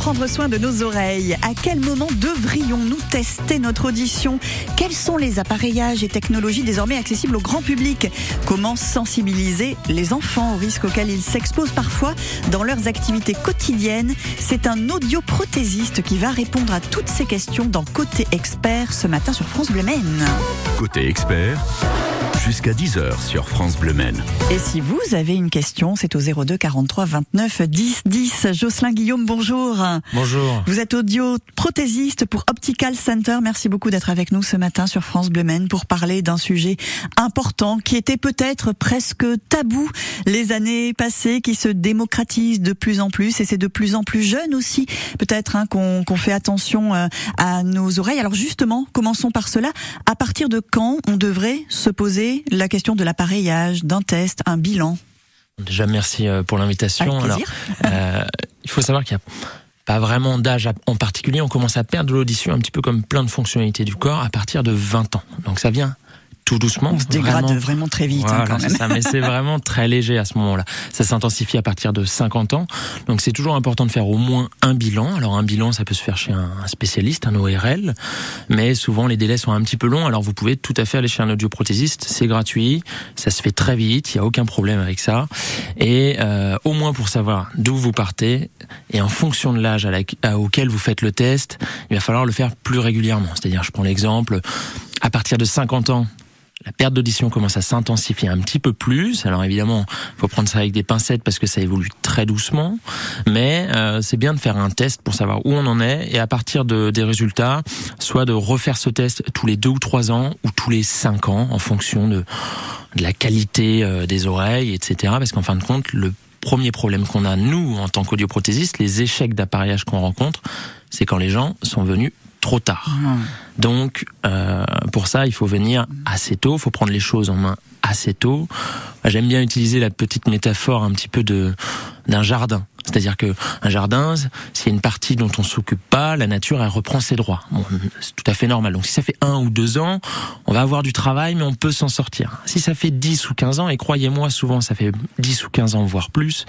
prendre soin de nos oreilles À quel moment devrions-nous tester notre audition? Quels sont les appareillages et technologies désormais accessibles au grand public? Comment sensibiliser les enfants aux risques auxquels ils s'exposent parfois dans leurs activités quotidiennes? C'est un audioprothésiste qui va répondre à toutes ces questions dans Côté Expert ce matin sur France Bleu Maine. Côté Expert jusqu'à 10h sur France Bleu Maine. Et si vous avez une question, c'est au 02 43 29 10 10. Jocelyn Guillaume, bonjour. Bonjour. Vous êtes audio prothésiste pour Optical Center. Merci beaucoup d'être avec nous ce matin sur France Bleu Maine pour parler d'un sujet important qui était peut-être presque tabou les années passées, qui se démocratise de plus en plus et c'est de plus en plus jeune aussi peut-être hein, qu'on fait attention euh, à nos oreilles. Alors justement, commençons par cela. À partir de quand on devrait se poser la question de l'appareillage, d'un test, un bilan? Déjà, merci euh, pour l'invitation. Alors, euh, il faut savoir qu'il n'y a pas vraiment d'âge en particulier. On commence à perdre l'audition un petit peu comme plein de fonctionnalités du corps à partir de 20 ans. Donc ça vient tout doucement. On se dégrade vraiment, très vite. Hein, quand même. Ça, mais c'est vraiment très léger à ce moment-là. Ça s'intensifie à partir de 50 ans. Donc c'est toujours important de faire au moins un bilan. Alors un bilan, ça peut se faire chez un spécialiste, un ORL, mais souvent les délais sont un petit peu longs. Alors vous pouvez tout à fait aller chez un audioprothésiste, c'est gratuit, ça se fait très vite, il y a aucun problème avec ça. Et euh, au moins pour savoir d'où vous partez et en fonction de l'âge auquel vous faites le test, il va falloir le faire plus régulièrement. C'est-à-dire, je prends l'exemple, à partir de 50 ans, la perte d'audition commence à s'intensifier un petit peu plus. Alors évidemment, faut prendre ça avec des pincettes parce que ça évolue très doucement, mais euh, c'est bien de faire un test pour savoir où on en est et à partir de, des résultats, soit de refaire ce test tous les deux ou trois ans ou tous les cinq ans en fonction de, de la qualité euh, des oreilles, etc. Parce qu'en fin de compte, le premier problème qu'on a nous en tant qu'audioprothésiste, les échecs d'appareillage qu'on rencontre, c'est quand les gens sont venus trop tard. Donc, euh, pour ça, il faut venir assez tôt, il faut prendre les choses en main assez tôt. J'aime bien utiliser la petite métaphore un petit peu de d'un jardin. C'est-à-dire que un jardin, s'il y a une partie dont on s'occupe pas, la nature elle reprend ses droits. Bon, c'est tout à fait normal. Donc si ça fait un ou deux ans, on va avoir du travail, mais on peut s'en sortir. Si ça fait 10 ou 15 ans, et croyez-moi, souvent ça fait 10 ou 15 ans, voire plus,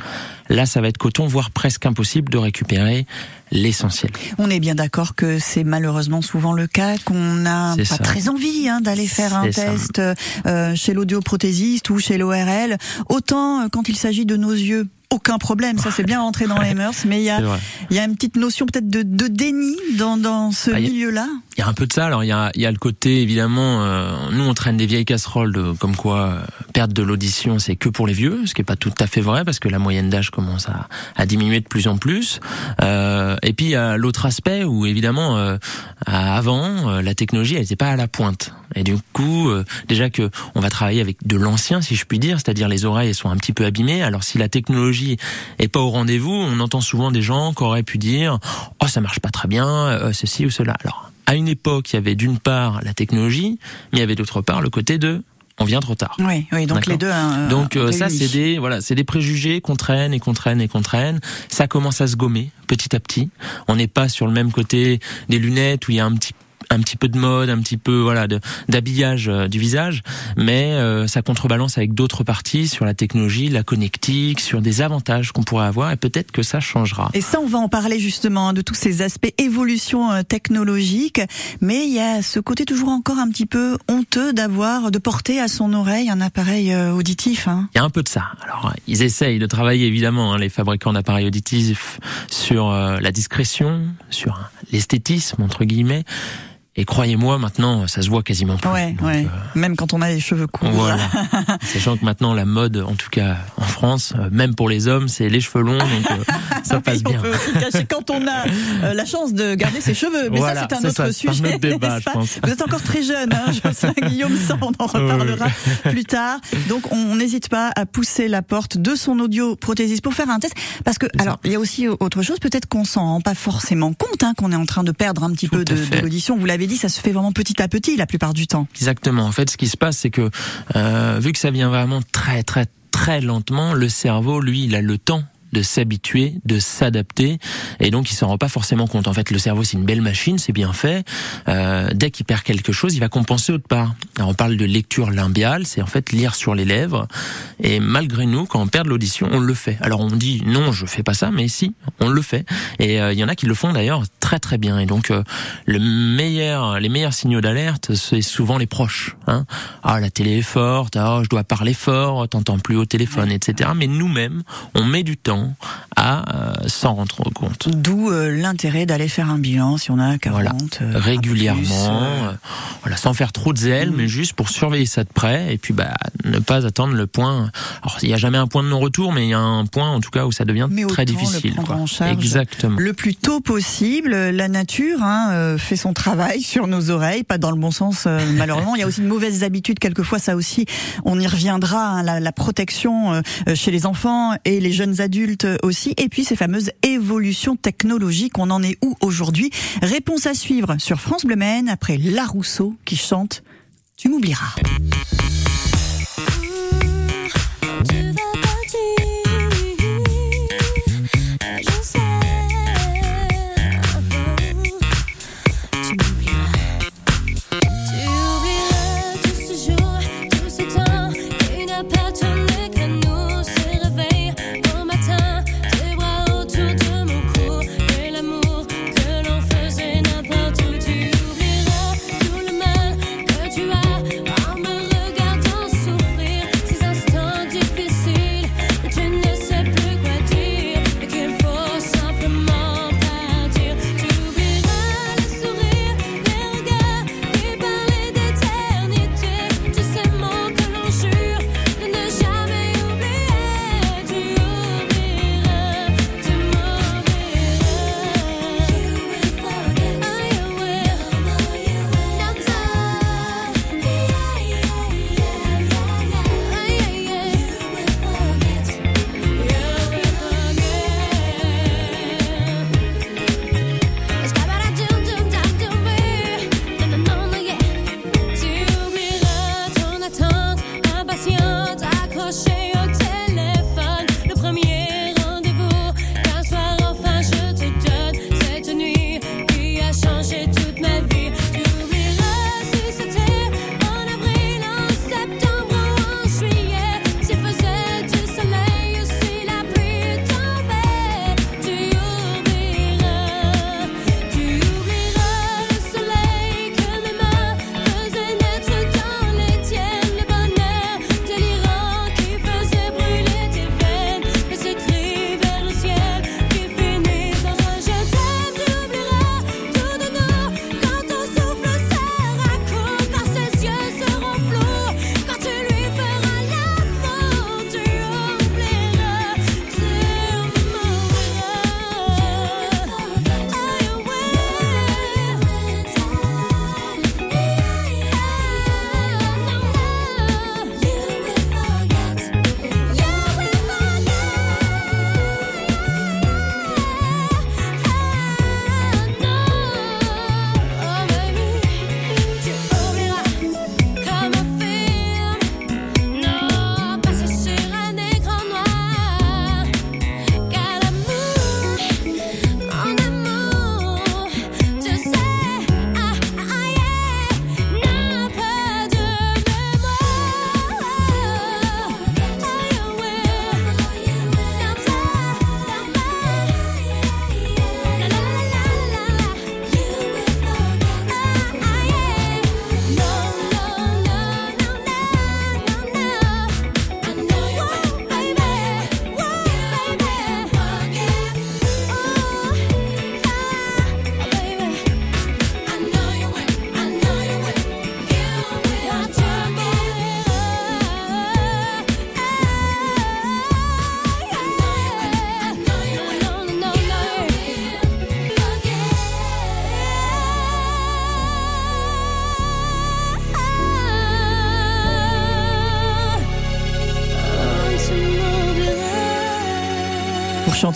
là ça va être coton, voire presque impossible de récupérer l'essentiel. On est bien d'accord que c'est malheureusement souvent le cas, qu'on n'a pas très envie hein, d'aller faire un test euh, chez l'audioprothésiste ou chez l'ORL. Autant euh, quand il s'agit de nos yeux, aucun problème, ça c'est bien rentré dans les mœurs, mais il y a, il y a une petite notion peut-être de, de, déni dans, dans ce ah, milieu-là. Il y a un peu de ça. Alors il y a, y a le côté évidemment, euh, nous on traîne des vieilles casseroles de, comme quoi euh, perdre de l'audition c'est que pour les vieux, ce qui est pas tout à fait vrai parce que la moyenne d'âge commence à, à, diminuer de plus en plus. Euh, et puis il y a l'autre aspect où évidemment euh, avant la technologie elle n'était pas à la pointe. Et du coup déjà que on va travailler avec de l'ancien si je puis dire, c'est-à-dire les oreilles sont un petit peu abîmées. Alors si la technologie est pas au rendez-vous, on entend souvent des gens qui auraient pu dire oh ça marche pas très bien, ceci ou cela. Alors à une époque, il y avait d'une part la technologie, mais il y avait d'autre part le côté de on vient trop tard. Oui, oui donc les deux. Hein, donc euh, ça, c'est des voilà, c'est des préjugés qu'on traîne et qu'on traîne et qu'on traîne. Ça commence à se gommer petit à petit. On n'est pas sur le même côté des lunettes où il y a un petit un petit peu de mode, un petit peu voilà d'habillage euh, du visage, mais euh, ça contrebalance avec d'autres parties sur la technologie, la connectique, sur des avantages qu'on pourrait avoir et peut-être que ça changera. Et ça, on va en parler justement hein, de tous ces aspects évolution euh, technologique, mais il y a ce côté toujours encore un petit peu honteux d'avoir de porter à son oreille un appareil auditif. Hein. Il y a un peu de ça. Alors ils essayent de travailler évidemment hein, les fabricants d'appareils auditifs sur la discrétion, sur l'esthétisme entre guillemets. Et croyez-moi, maintenant, ça se voit quasiment plus. Ouais, ouais. Euh, même quand on a les cheveux courts. Voilà. Sachant que maintenant, la mode, en tout cas en France, euh, même pour les hommes, c'est les cheveux longs, donc euh, ça passe bien. On peut cacher quand on a la chance de garder ses cheveux. Mais ça, c'est un autre sujet. Un autre débat, je pense. Vous êtes encore très jeune, hein, Jocelyn Guillaume, ça, on en reparlera plus tard. Donc, on n'hésite pas à pousser la porte de son audio prothésiste pour faire un test. Parce que, alors, il y a aussi autre chose, peut-être qu'on s'en rend pas forcément compte, hein, qu'on est en train de perdre un petit peu de, de l'audition. Vous l'avez dit, ça se fait vraiment petit à petit la plupart du temps. Exactement. En fait, ce qui se passe, c'est que euh, vu que ça vient vraiment très très très lentement, le cerveau, lui, il a le temps de s'habituer, de s'adapter, et donc il s'en rend pas forcément compte. En fait, le cerveau c'est une belle machine, c'est bien fait. Euh, dès qu'il perd quelque chose, il va compenser autre part. Alors, on parle de lecture limbiale, c'est en fait lire sur les lèvres. Et malgré nous, quand on perd l'audition, on le fait. Alors on dit non, je fais pas ça, mais si, on le fait. Et euh, il y en a qui le font d'ailleurs très très bien. Et donc euh, le meilleur, les meilleurs signaux d'alerte, c'est souvent les proches. Hein. Ah la télé est forte, ah je dois parler fort, t'entends plus au téléphone, etc. Mais nous-mêmes, on met du temps ans, à euh, s'en rendre compte. D'où l'intérêt d'aller faire un bilan si on a 40 régulièrement, voilà, sans faire trop de zèle, mm. mais juste pour surveiller ça de près et puis bah ne pas attendre le point. Alors il n'y a jamais un point de non-retour, mais il y a un point en tout cas où ça devient très difficile. Le En charge Exactement. Le plus tôt possible. La nature hein, euh, fait son travail sur nos oreilles, pas dans le bon sens euh, malheureusement. Il y a aussi de mauvaises habitudes. Quelquefois, ça aussi, on y reviendra. Hein, la, la, protection euh, chez les enfants et les jeunes adultes aussi. Et puis ces fameuses évolutions technologiques. On en est où aujourd'hui? Réponse à suivre sur France Bleu Maine après La Rousseau qui chante Tu m'oublieras.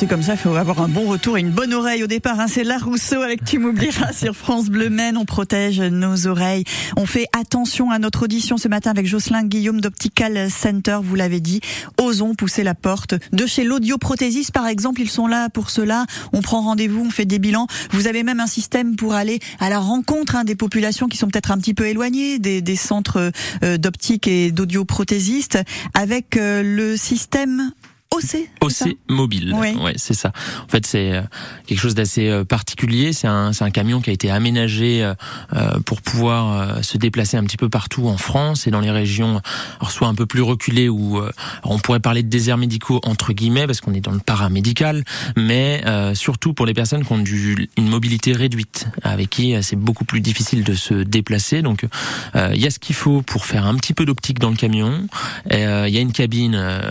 Comme ça, il faut avoir un bon retour et une bonne oreille au départ. Hein. C'est La Rousseau avec Tu m'oublieras sur France Bleu Maine. On protège nos oreilles. On fait attention à notre audition ce matin avec Jocelyn Guillaume d'Optical Center. Vous l'avez dit, osons pousser la porte de chez l'audioprothésiste par exemple. Ils sont là pour cela. On prend rendez-vous, on fait des bilans. Vous avez même un système pour aller à la rencontre hein, des populations qui sont peut-être un petit peu éloignées des, des centres euh, d'optique et d'audioprothésistes avec euh, le système OC. OC mobile. Oui. Ouais, c'est ça. En fait, c'est euh, quelque chose d'assez euh, particulier. C'est un, un, camion qui a été aménagé euh, pour pouvoir se déplacer un petit peu partout en France et dans les régions, alors soit un peu plus reculées où on pourrait parler de déserts médicaux entre guillemets parce qu'on est dans le paramédical, mais surtout pour les personnes qui ont du, une mobilité réduite, avec qui c'est beaucoup plus difficile de se déplacer. Donc, il y a ce qu'il faut pour faire un petit peu d'optique dans le camion. Il y a une cabine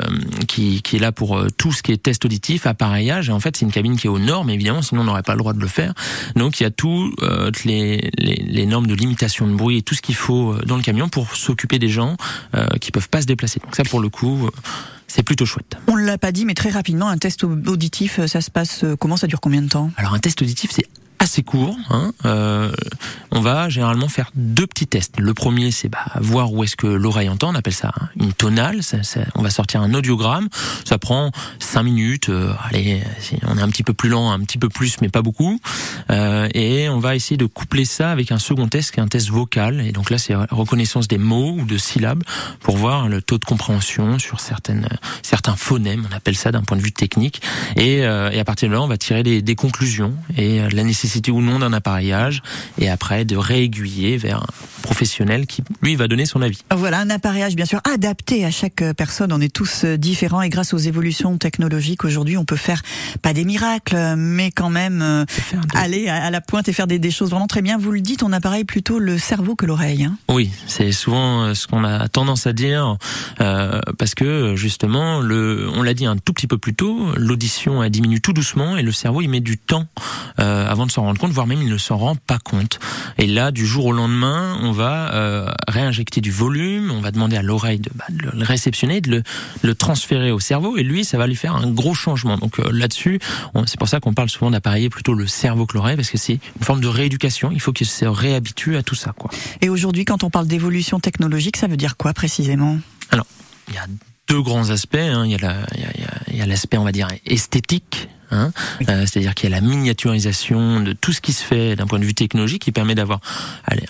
qui, qui est là pour euh, tout ce qui est test auditif, appareillage. Et en fait, c'est une cabine qui est aux normes, évidemment, sinon on n'aurait pas le droit de le faire. Donc, il y a toutes euh, les, les, les, normes de limitation de bruit et tout ce qu'il faut euh, dans le camion pour s'occuper des gens qui peuvent pas se déplacer. Donc ça, pour le coup. c'est plutôt chouette. On l'a pas dit, mais très rapidement, un test auditif, ça se passe comment? Ça dure combien de temps? Alors un test auditif, c'est assez court. Hein. Euh, on va généralement faire deux petits tests. Le premier, c'est bah, voir où est-ce que l'oreille entend. On appelle ça une tonale. On va sortir un audiogramme. Ça prend cinq minutes. Euh, allez, on est un petit peu plus lent, un petit peu plus, mais pas beaucoup. Euh, et on va essayer de coupler ça avec un second test, qui est un test vocal. Et donc là, c'est reconnaissance des mots ou de syllabes pour voir le taux de compréhension sur certains phonèmes. On appelle ça d'un point de vue technique. Et, et, à partir de là, on va tirer des, des conclusions et la nécessité ou non d'un appareillage et après de réaiguiller vers un professionnel qui lui va donner son avis. Voilà un appareillage bien sûr adapté à chaque personne. On est tous euh, différents et grâce aux évolutions technologiques aujourd'hui, on peut faire pas des miracles, mais quand même euh, aller à la pointe et faire des, des, choses vraiment très bien. Vous le dites, on appareille plutôt le cerveau que l'oreille. Hein oui, c'est souvent euh, ce qu'on a tendance à dire euh, parce que justement, le, on l'a dit un tout petit peu plus tôt, l'audition diminue tout doucement et le cerveau il met du temps euh, avant de s'en rendre compte, voire même il ne s'en rend pas compte. Et là, du jour au lendemain, on va euh, réinjecter du volume, on va demander à l'oreille de, bah, de, le réceptionner, de le, le, transférer au cerveau, et lui, ça va lui faire un gros changement. Donc euh, là-dessus, c'est pour ça qu'on parle souvent d'appareiller plutôt le cerveau que l'oreille, parce que c'est une forme de rééducation. Il faut qu'il se réhabitue à tout ça. Quoi. Et aujourd'hui, quand on parle d'évolution technologique, ça veut dire quoi précisément? Alors, il y a deux grands aspects. Hein. Il y a l'aspect, on va dire, esthétique Hein euh, C'est-à-dire qu'il y a la miniaturisation de tout ce qui se fait d'un point de vue technologique qui permet d'avoir,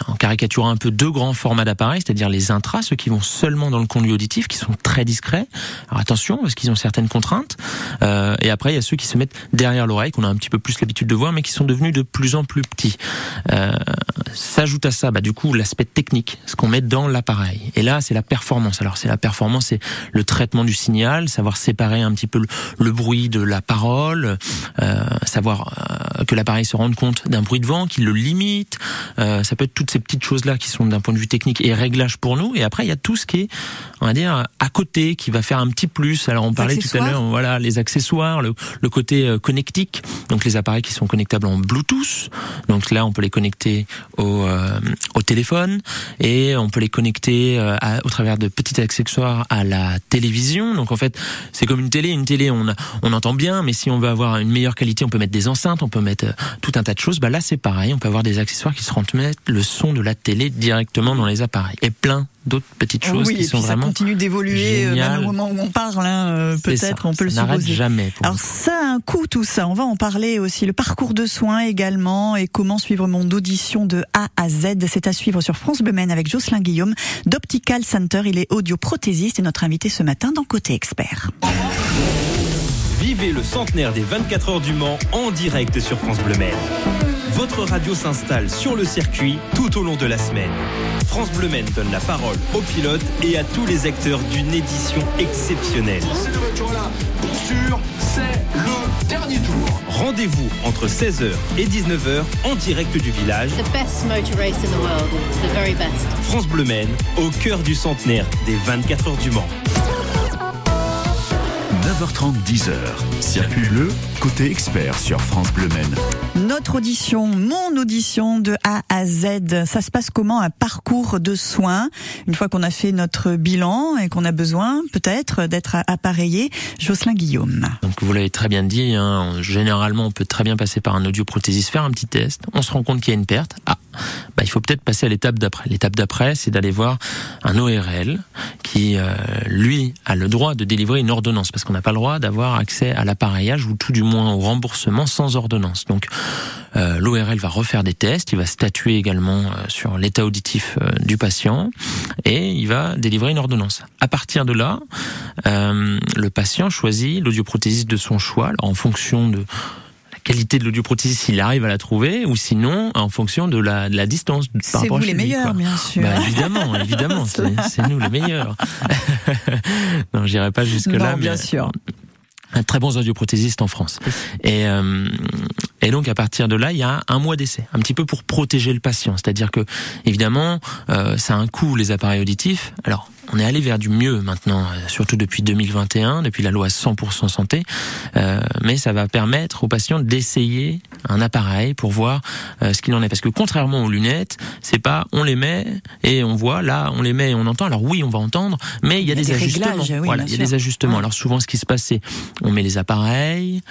en caricaturant un peu, deux grands formats d'appareils, c'est-à-dire les intras, ceux qui vont seulement dans le conduit auditif, qui sont très discrets. Alors attention, parce qu'ils ont certaines contraintes. Euh, et après, il y a ceux qui se mettent derrière l'oreille, qu'on a un petit peu plus l'habitude de voir, mais qui sont devenus de plus en plus petits. Euh, S'ajoute à ça, bah, du coup, l'aspect technique, ce qu'on met dans l'appareil. Et là, c'est la performance. Alors, c'est la performance, c'est le traitement du signal, savoir séparer un petit peu le, le bruit de la parole, euh, savoir euh, que l'appareil se rende compte d'un bruit de vent, qu'il le limite. Euh, ça peut être toutes ces petites choses-là qui sont d'un point de vue technique et réglage pour nous. Et après, il y a tout ce qui est, on va dire, à côté, qui va faire un petit plus. Alors, on parlait tout à l'heure, voilà, les accessoires, le, le côté connectique, donc les appareils qui sont connectables en Bluetooth. Donc là, on peut les connecter au, au téléphone et on peut les connecter à, au travers de petits accessoires à la télévision. Donc en fait, c'est comme une télé. Une télé, on, a, on entend bien, mais si on veut avoir une meilleure qualité, on peut mettre des enceintes, on peut mettre euh, tout un tas de choses. Bah là, c'est pareil, on peut avoir des accessoires qui se transmettent le son de la télé directement dans les appareils. Et plein d'autres petites choses oui, qui et sont puis vraiment ça continue d'évoluer euh, même au moment où on parle hein, euh, peut-être on peut ça le supposer. jamais alors ça a un coût tout ça. On va en parler aussi. Le parcours de soins également et comment suivre mon audition de A à Z. C'est à suivre sur France Bleu avec Jocelyn Guillaume d'Optical Center. Il est audioprothésiste et notre invité ce matin dans Côté Expert Vivez le centenaire des 24 heures du Mans en direct sur France Bleu Maine. Votre radio s'installe sur le circuit tout au long de la semaine. France Bleu Maine donne la parole aux pilotes et à tous les acteurs d'une édition exceptionnelle. Pour sûr, c'est le dernier tour. Rendez-vous entre 16h et 19h en direct du village. The best motor race in the world, the very best. France Bleu Maine, au cœur du centenaire des 24 heures du Mans. 9h30, 10h. Circuit bleu, côté expert sur France Bleu Maine. Notre audition, mon audition de A à Z, ça se passe comment un parcours de soins Une fois qu'on a fait notre bilan et qu'on a besoin peut-être d'être appareillé, Jocelyn Guillaume. Donc vous l'avez très bien dit, hein, généralement on peut très bien passer par un audioprothésiste, faire un petit test, on se rend compte qu'il y a une perte. Ah, bah, il faut peut-être passer à l'étape d'après. L'étape d'après, c'est d'aller voir un ORL qui, euh, lui, a le droit de délivrer une ordonnance, parce qu'on n'a pas le droit d'avoir accès à l'appareillage ou tout du moins au remboursement sans ordonnance. Donc euh, l'ORL va refaire des tests, il va statuer également euh, sur l'état auditif du patient et il va délivrer une ordonnance. À partir de là, le patient choisit l'audioprothésiste de son choix, en fonction de qualité de l'audioprothésiste s'il arrive à la trouver, ou sinon en fonction de la, de la distance. C'est vous les meilleurs, bien sûr. Bah, évidemment, évidemment, c'est nous les meilleurs. non, j'irai pas jusque là. bien sûr un très bons audioprothésistes en France. Et, euh, et donc à partir de là, il y a un mois d'essai, un petit peu pour protéger le patient. C'est-à-dire que évidemment, euh, ça a un coût les appareils auditifs. Alors on est allé vers du mieux maintenant, euh, surtout depuis 2021, depuis la loi 100% santé. Euh, mais ça va permettre aux patients d'essayer un appareil pour voir euh, ce qu'il en est. Parce que contrairement aux lunettes, c'est pas on les met et on voit. Là, on les met et on entend. Alors oui, on va entendre, mais il y a, des, ajustements. voilà, il y a des ajustements. Alors souvent, ce qui se passe, c'est on met les appareils,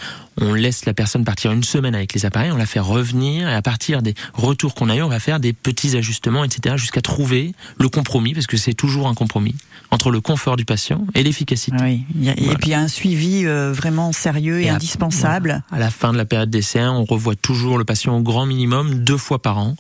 on laisse la personne partir une semaine avec les appareils, on la fait revenir et à partir des retours qu'on a eu, on va faire des petits ajustements, etc. jusqu'à trouver le compromis, parce que c'est toujours un compromis entre le confort du patient et l'efficacité. Oui. Et puis il y a un suivi euh, vraiment sérieux et, indispensable. À, la fin de la période d'essai, on revoit toujours le patient au grand minimum deux fois par an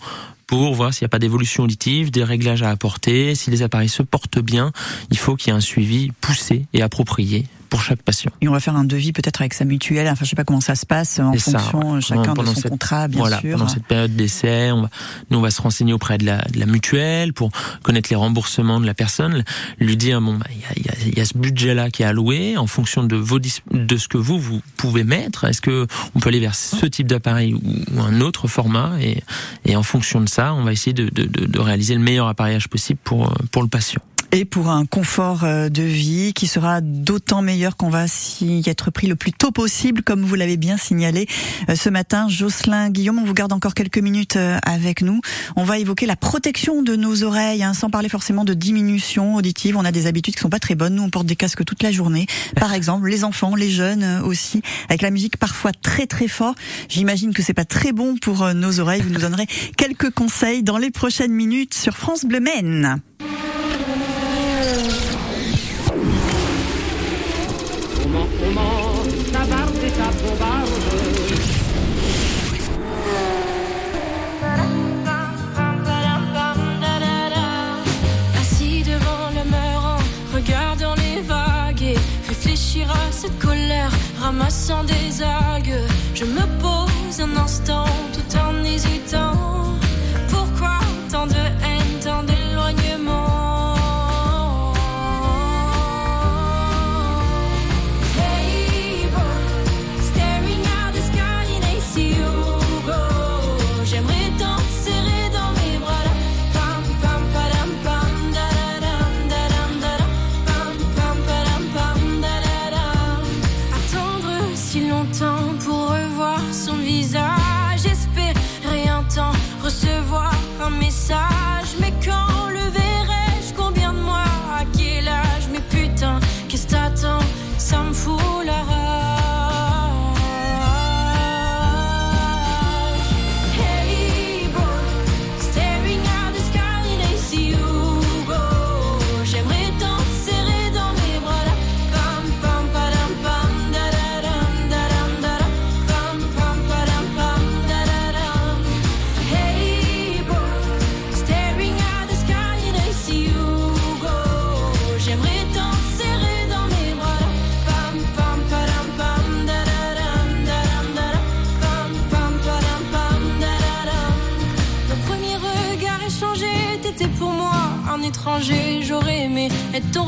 pour voir s'il n'y a pas d'évolution auditive, des réglages à apporter, si les appareils se portent bien. Il faut qu'il y ait un suivi poussé et approprié pour chaque patient. Et on va faire un devis peut-être avec sa mutuelle. Enfin, je sais pas comment ça se passe en fonction chacun de son contrat, bien voilà, sûr. Pendant cette période d'essai, on va, nous on va se renseigner auprès de la, de la, mutuelle pour connaître les remboursements de la personne, lui dire bon, bah, il bah, y, a, y, a, ce budget-là qui est alloué en fonction de vos de ce que vous vous pouvez mettre. Est-ce que on peut aller vers ce type d'appareil ou, un autre format? Et, et en fonction de ça, on va essayer de, de, de, de réaliser le meilleur appareillage possible pour pour le patient et pour un confort euh, de vie qui sera d'autant meilleur qu'on va s'y être pris le plus tôt possible, comme vous l'avez bien signalé euh, ce matin. Jocelyn Guillaume, on vous garde encore quelques minutes euh, avec nous. On va évoquer la protection de nos oreilles, hein, sans parler forcément de diminution auditive. On a des habitudes qui sont pas très bonnes. Nous, on porte des casques toute la journée, par exemple. Les enfants, les jeunes aussi, avec la musique parfois très très fort. J'imagine que c'est pas très bon pour nos oreilles. Vous nous donnerez quelques conseils dans les prochaines minutes sur France Bleu Maine. Ramassant des algues. Je me pose un instant tout en hésitant. J'aurais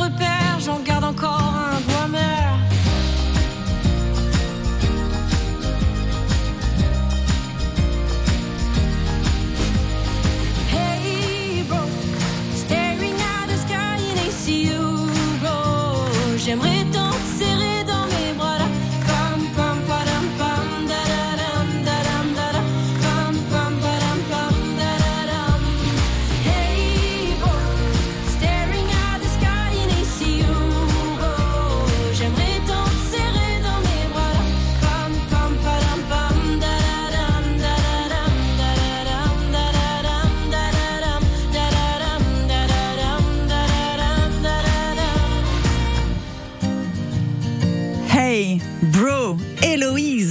être ton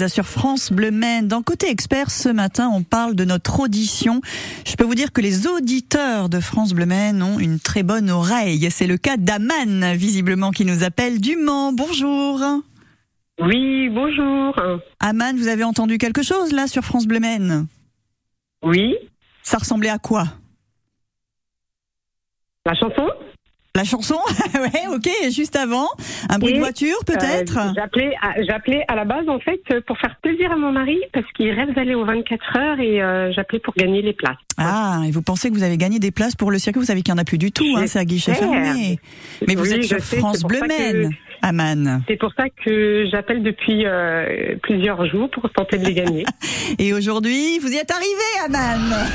Sur France Bleu Maine. Dans Côté Expert, ce matin, on parle de notre audition. Je peux vous dire que les auditeurs de France Bleu Maine ont une très bonne oreille. C'est le cas d'Aman, visiblement, qui nous appelle du Mans. Bonjour. Oui, bonjour. Aman, vous avez entendu quelque chose là sur France Bleu Maine? Oui, Ça ressemblait à quoi? La chanson? La chanson Ouais, ok. Juste avant, un bruit Et, de voiture peut-être Euh, J'appelais à, j'appelais à la base, en fait, pour faire plaisir à mon mari, parce qu'il rêve d'aller aux 24 heures et euh, j'appelais pour gagner les places. Ah, et vous pensez que vous avez gagné des places pour le circuit Vous savez qu'il n'y en a plus du tout, hein, c'est à guichet fermé. Mais vous êtes sur sais, France Bleu Maine, Aman. C'est pour ça que j'appelle depuis euh, plusieurs jours pour tenter de les gagner. Et aujourd'hui, vous y êtes arrivé, Aman.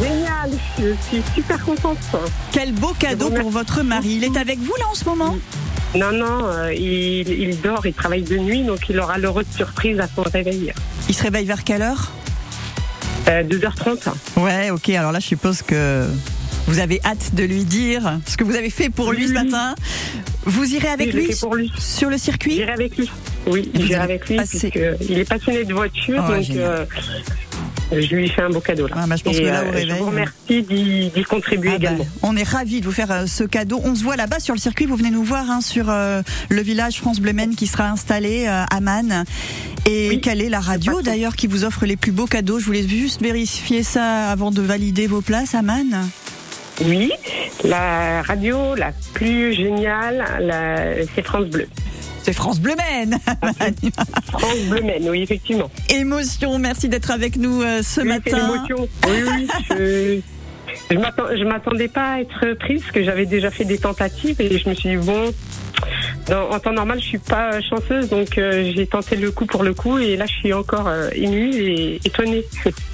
Génial, je suis super contente. Quel beau cadeau pour votre mari. Il est avec vous là en ce moment? Non, non, euh, il, il dort, il travaille de nuit, donc il aura l'heureux de surprise à son réveil. Il se réveille vers quelle heure? Euh, 2h30. Ouais, ok. Alors là, je suppose que vous avez hâte de lui dire ce que vous avez fait pour lui ce matin. Vous irez avec Oui, lui fait pour lui. sur le circuit J'irai avec lui. Oui, j'irai avec lui, passé- puisqu'il est passionné de voiture, Oh, donc euh, je lui fais un beau cadeau là. Ah, bah, je pense Et, que là, au euh, réveil, je vous remercie d'y contribuer Ah bah, également. on est ravis de vous faire euh, ce cadeau. On se voit là-bas sur le circuit. Vous venez nous voir hein, sur euh, le village France Bleu Maine qui sera installé à Man. Et Oui, quelle est la radio d'ailleurs qui vous offre les plus beaux cadeaux? Je voulais juste vérifier ça avant de valider vos places à Man. Oui, la radio la plus géniale, la- c'est France Bleu. C'est France Bleu Maine. France Bleu Maine, oui, effectivement. Émotion. Merci d'être avec nous euh, ce Oui, matin. l'émotion. Oui, oui. Je, je m'attendais pas à être prise parce que j'avais déjà fait des tentatives et je me suis dit bon. Dans- en temps normal, je suis pas chanceuse, donc euh, j'ai tenté le coup pour le coup et là, je suis encore euh, émue et étonnée.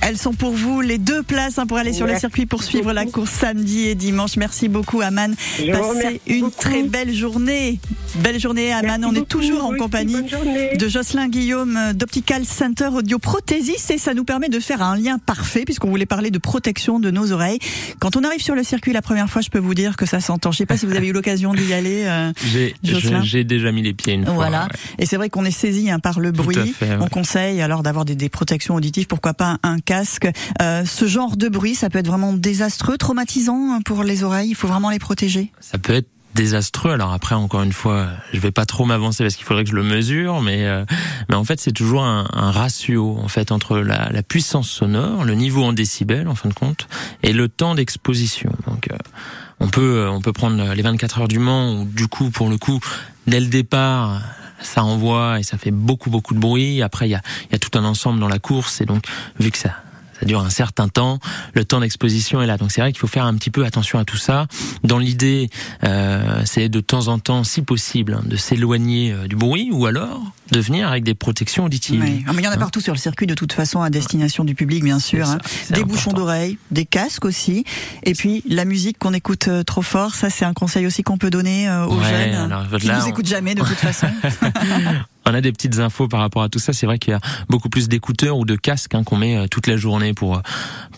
Elles sont pour vous les deux places hein, pour aller sur le Merci circuit pour suivre la course samedi et dimanche. Merci beaucoup Aman. Je Passez une beaucoup. très belle journée. Belle journée Aman. Merci On est toujours en compagnie de Jocelyn Guillaume euh, d'Optical Center Audio Prothésiste et ça nous permet de faire un lien parfait puisqu'on voulait parler de protection de nos oreilles. Quand on arrive sur le circuit la première fois, je peux vous dire que ça s'entend. Je sais pas si vous avez eu l'occasion d'y aller. euh, J'ai J'ai- déjà mis les pieds une fois. voilà. ouais. Et c'est vrai qu'on est saisi hein, par le Tout à bruit. fait, ouais. On conseille alors d'avoir des, des protections auditives, pourquoi pas un casque. Euh, ce genre de bruit, ça peut être vraiment désastreux, traumatisant hein, pour les oreilles. Il faut vraiment les protéger. Ça peut être désastreux. Alors après, encore une fois, je vais pas trop m'avancer parce qu'il faudrait que je le mesure, mais euh, mais en fait, c'est toujours un, un ratio en fait entre la, la puissance sonore, le niveau en décibels en fin de compte, et le temps d'exposition. Donc euh, on peut on peut prendre les 24 heures du Mans où du coup pour le coup dès le départ ça envoie et ça fait beaucoup beaucoup de bruit. Après il y a y a tout un ensemble dans la course et donc vu que ça ça dure un certain temps, le temps d'exposition est là. Donc c'est vrai qu'il faut faire un petit peu attention à tout ça. Dans l'idée, euh, c'est de temps en temps, si possible, hein, de s'éloigner euh, du bruit ou alors de venir avec des protections auditives. Oui. Ah, mais il y en a Hein partout sur le circuit de toute façon à destination du public bien sûr. Hein. Des important. bouchons d'oreilles, des casques aussi. Et puis la musique qu'on écoute euh, trop fort, ça c'est un conseil aussi qu'on peut donner euh, aux Ouais, jeunes alors, qui nous on- écoutent jamais de toute façon. On a des petites infos par rapport à tout ça. C'est vrai qu'il y a beaucoup plus d'écouteurs ou de casques hein, qu'on met euh, toute la journée pour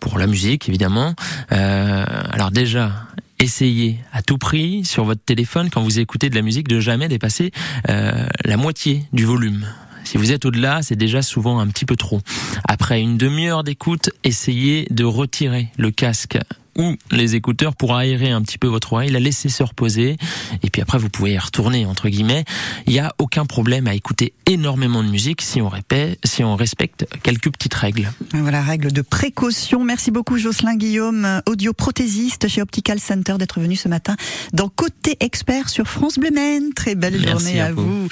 pour la musique, évidemment. Euh, alors déjà. Essayez à tout prix sur votre téléphone quand vous écoutez de la musique de jamais dépasser euh, la moitié du volume. Si vous êtes au-delà, c'est déjà souvent un petit peu trop. Après une demi-heure d'écoute, essayez de retirer le casque ou les écouteurs pour aérer un petit peu votre oreille, la laisser se reposer, et puis après vous pouvez y retourner entre guillemets. Il n'y a aucun problème à écouter énormément de musique si on répète, si on respecte quelques petites règles. Voilà, règle de précaution. Merci beaucoup Jocelyn Guillaume, audioprothésiste chez Optical Center d'être venu ce matin dans Côté Expert sur France Bleu Maine. Très belle Merci journée à à vous. vous.